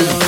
Thank you.